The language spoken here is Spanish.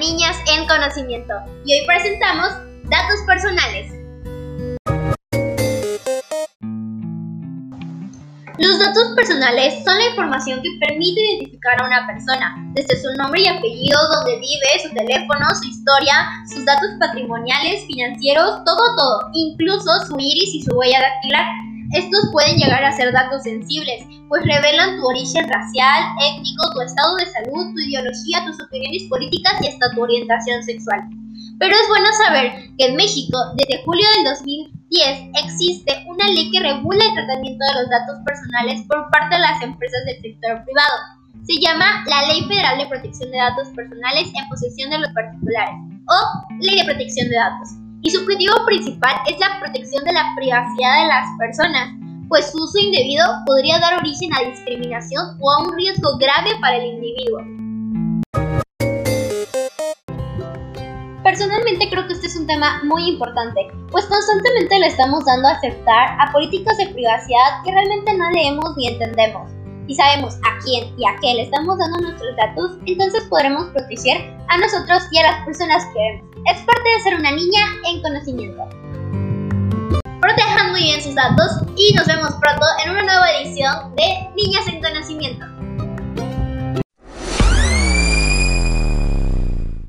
Niñas en Conocimiento y hoy presentamos datos personales. Los datos personales son la información que permite identificar a una persona, desde su nombre y apellido, donde vive, su teléfono, su historia, sus datos patrimoniales, financieros, todo, todo, incluso su iris y su huella dactilar. Estos pueden llegar a ser datos sensibles, pues revelan tu origen racial, étnico, tu estado de salud, tu ideología, tus opiniones políticas y hasta tu orientación sexual. Pero es bueno saber que en México, desde julio del 2010, existe una ley que regula el tratamiento de los datos personales por parte de las empresas del sector privado. Se llama la Ley Federal de Protección de Datos Personales en posesión de los particulares, o Ley de Protección de Datos y su objetivo principal es la protección de la privacidad de las personas, pues su uso indebido podría dar origen a discriminación o a un riesgo grave para el individuo. Personalmente creo que este es un tema muy importante, pues constantemente le estamos dando a aceptar a políticas de privacidad que realmente no leemos ni entendemos. Si sabemos a quién y a qué le estamos dando nuestros datos, entonces podremos proteger a nosotros y a las personas que vemos. Es parte de ser una niña en conocimiento. Protejan muy bien sus datos y nos vemos pronto en una nueva edición de Niñas en Conocimiento.